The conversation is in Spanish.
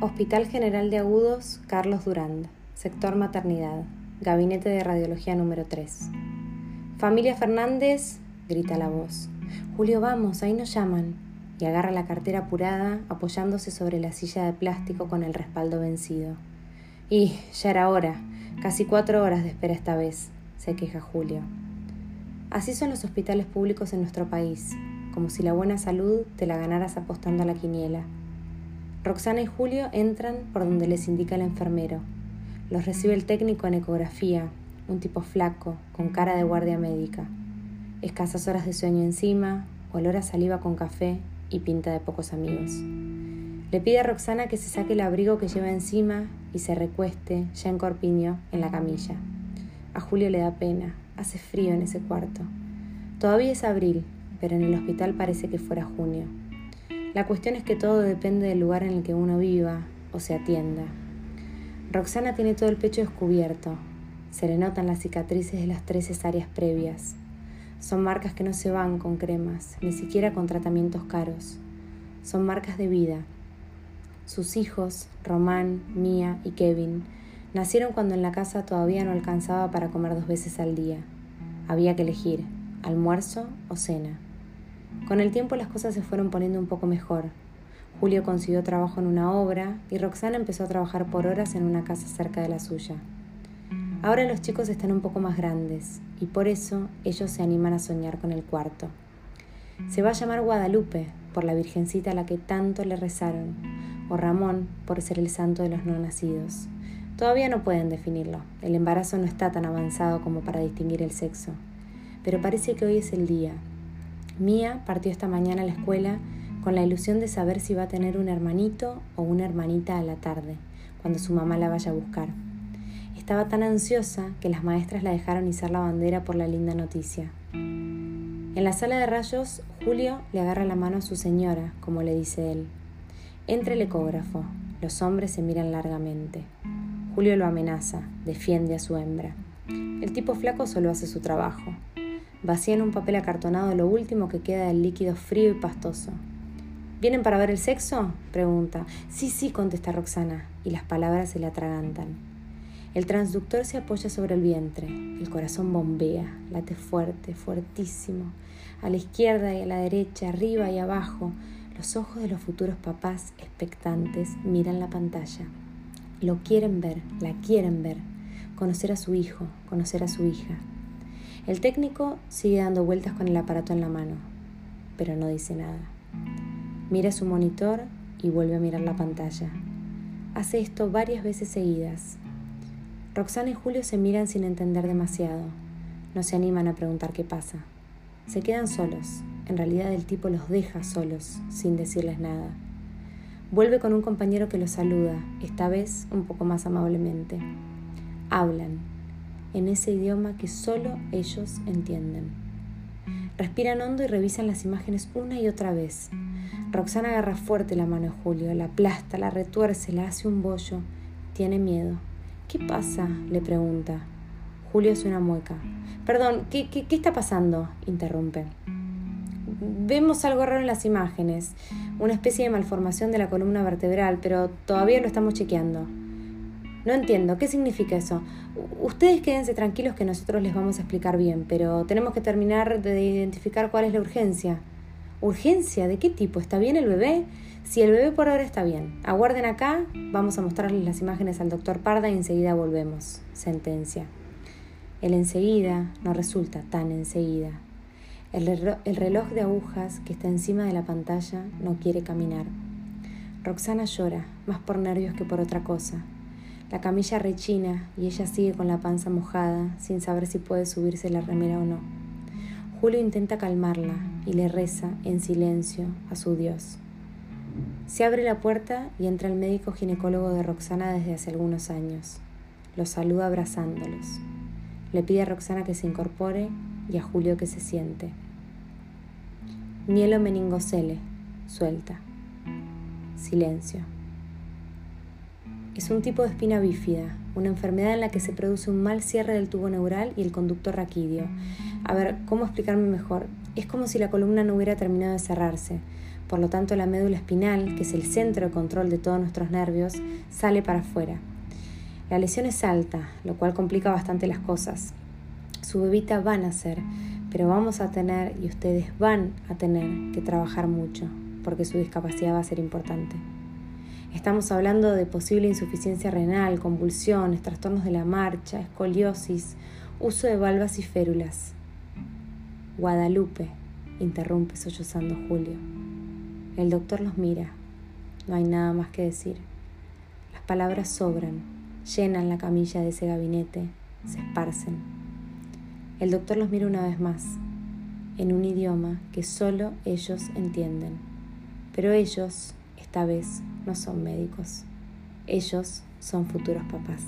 Hospital General de Agudos, Carlos Durand, sector maternidad, gabinete de radiología número 3. Familia Fernández, grita la voz. Julio, vamos, ahí nos llaman. Y agarra la cartera apurada, apoyándose sobre la silla de plástico con el respaldo vencido. Y ya era hora, casi cuatro horas de espera esta vez, se queja Julio. Así son los hospitales públicos en nuestro país, como si la buena salud te la ganaras apostando a la quiniela Roxana y Julio entran por donde les indica el enfermero. Los recibe el técnico en ecografía, un tipo flaco, con cara de guardia médica. Escasas horas de sueño encima, olor a saliva con café y pinta de pocos amigos. Le pide a Roxana que se saque el abrigo que lleva encima y se recueste, ya en corpiño, en la camilla. A Julio le da pena, hace frío en ese cuarto. Todavía es abril, pero en el hospital parece que fuera junio. La cuestión es que todo depende del lugar en el que uno viva o se atienda. Roxana tiene todo el pecho descubierto. Se le notan las cicatrices de las tres cesáreas previas. Son marcas que no se van con cremas, ni siquiera con tratamientos caros. Son marcas de vida. Sus hijos, Román, Mía y Kevin, nacieron cuando en la casa todavía no alcanzaba para comer dos veces al día. Había que elegir, almuerzo o cena. Con el tiempo las cosas se fueron poniendo un poco mejor. Julio consiguió trabajo en una obra y Roxana empezó a trabajar por horas en una casa cerca de la suya. Ahora los chicos están un poco más grandes y por eso ellos se animan a soñar con el cuarto. Se va a llamar Guadalupe por la virgencita a la que tanto le rezaron, o Ramón por ser el santo de los no nacidos. Todavía no pueden definirlo, el embarazo no está tan avanzado como para distinguir el sexo, pero parece que hoy es el día Mía partió esta mañana a la escuela con la ilusión de saber si va a tener un hermanito o una hermanita a la tarde, cuando su mamá la vaya a buscar. Estaba tan ansiosa que las maestras la dejaron izar la bandera por la linda noticia. En la sala de rayos, Julio le agarra la mano a su señora, como le dice él. Entra el ecógrafo. Los hombres se miran largamente. Julio lo amenaza, defiende a su hembra. El tipo flaco solo hace su trabajo. Vacía en un papel acartonado lo último que queda del líquido frío y pastoso. ¿Vienen para ver el sexo? pregunta. Sí, sí, contesta Roxana, y las palabras se le atragantan. El transductor se apoya sobre el vientre, el corazón bombea, late fuerte, fuertísimo. A la izquierda y a la derecha, arriba y abajo, los ojos de los futuros papás expectantes miran la pantalla. Lo quieren ver, la quieren ver, conocer a su hijo, conocer a su hija. El técnico sigue dando vueltas con el aparato en la mano, pero no dice nada. Mira su monitor y vuelve a mirar la pantalla. Hace esto varias veces seguidas. Roxana y Julio se miran sin entender demasiado. No se animan a preguntar qué pasa. Se quedan solos. En realidad el tipo los deja solos, sin decirles nada. Vuelve con un compañero que los saluda, esta vez un poco más amablemente. Hablan, en ese idioma que solo ellos entienden. Respiran hondo y revisan las imágenes una y otra vez. Roxana agarra fuerte la mano de Julio, la aplasta, la retuerce, la hace un bollo. Tiene miedo. ¿Qué pasa? le pregunta. Julio hace una mueca. Perdón, ¿qué, qué, qué está pasando? interrumpe. Vemos algo raro en las imágenes, una especie de malformación de la columna vertebral, pero todavía lo estamos chequeando. No entiendo, ¿qué significa eso? Ustedes quédense tranquilos que nosotros les vamos a explicar bien, pero tenemos que terminar de identificar cuál es la urgencia. ¿Urgencia? ¿De qué tipo? ¿Está bien el bebé? Si el bebé por ahora está bien, aguarden acá, vamos a mostrarles las imágenes al doctor Parda y enseguida volvemos. Sentencia. El enseguida no resulta tan enseguida. El, el reloj de agujas que está encima de la pantalla no quiere caminar. Roxana llora, más por nervios que por otra cosa. La camilla rechina y ella sigue con la panza mojada, sin saber si puede subirse la remera o no. Julio intenta calmarla y le reza en silencio a su Dios. Se abre la puerta y entra el médico ginecólogo de Roxana desde hace algunos años. Los saluda abrazándolos. Le pide a Roxana que se incorpore y a Julio que se siente. Mielo meningocele, suelta. Silencio. Es un tipo de espina bífida, una enfermedad en la que se produce un mal cierre del tubo neural y el conducto raquídeo. A ver, ¿cómo explicarme mejor? Es como si la columna no hubiera terminado de cerrarse. Por lo tanto, la médula espinal, que es el centro de control de todos nuestros nervios, sale para afuera. La lesión es alta, lo cual complica bastante las cosas. Su bebita va a nacer, pero vamos a tener y ustedes van a tener que trabajar mucho, porque su discapacidad va a ser importante. Estamos hablando de posible insuficiencia renal, convulsiones, trastornos de la marcha, escoliosis, uso de valvas y férulas. Guadalupe, interrumpe sollozando Julio. El doctor los mira. No hay nada más que decir. Las palabras sobran, llenan la camilla de ese gabinete, se esparcen. El doctor los mira una vez más, en un idioma que solo ellos entienden. Pero ellos, esta vez, no son médicos. Ellos son futuros papás.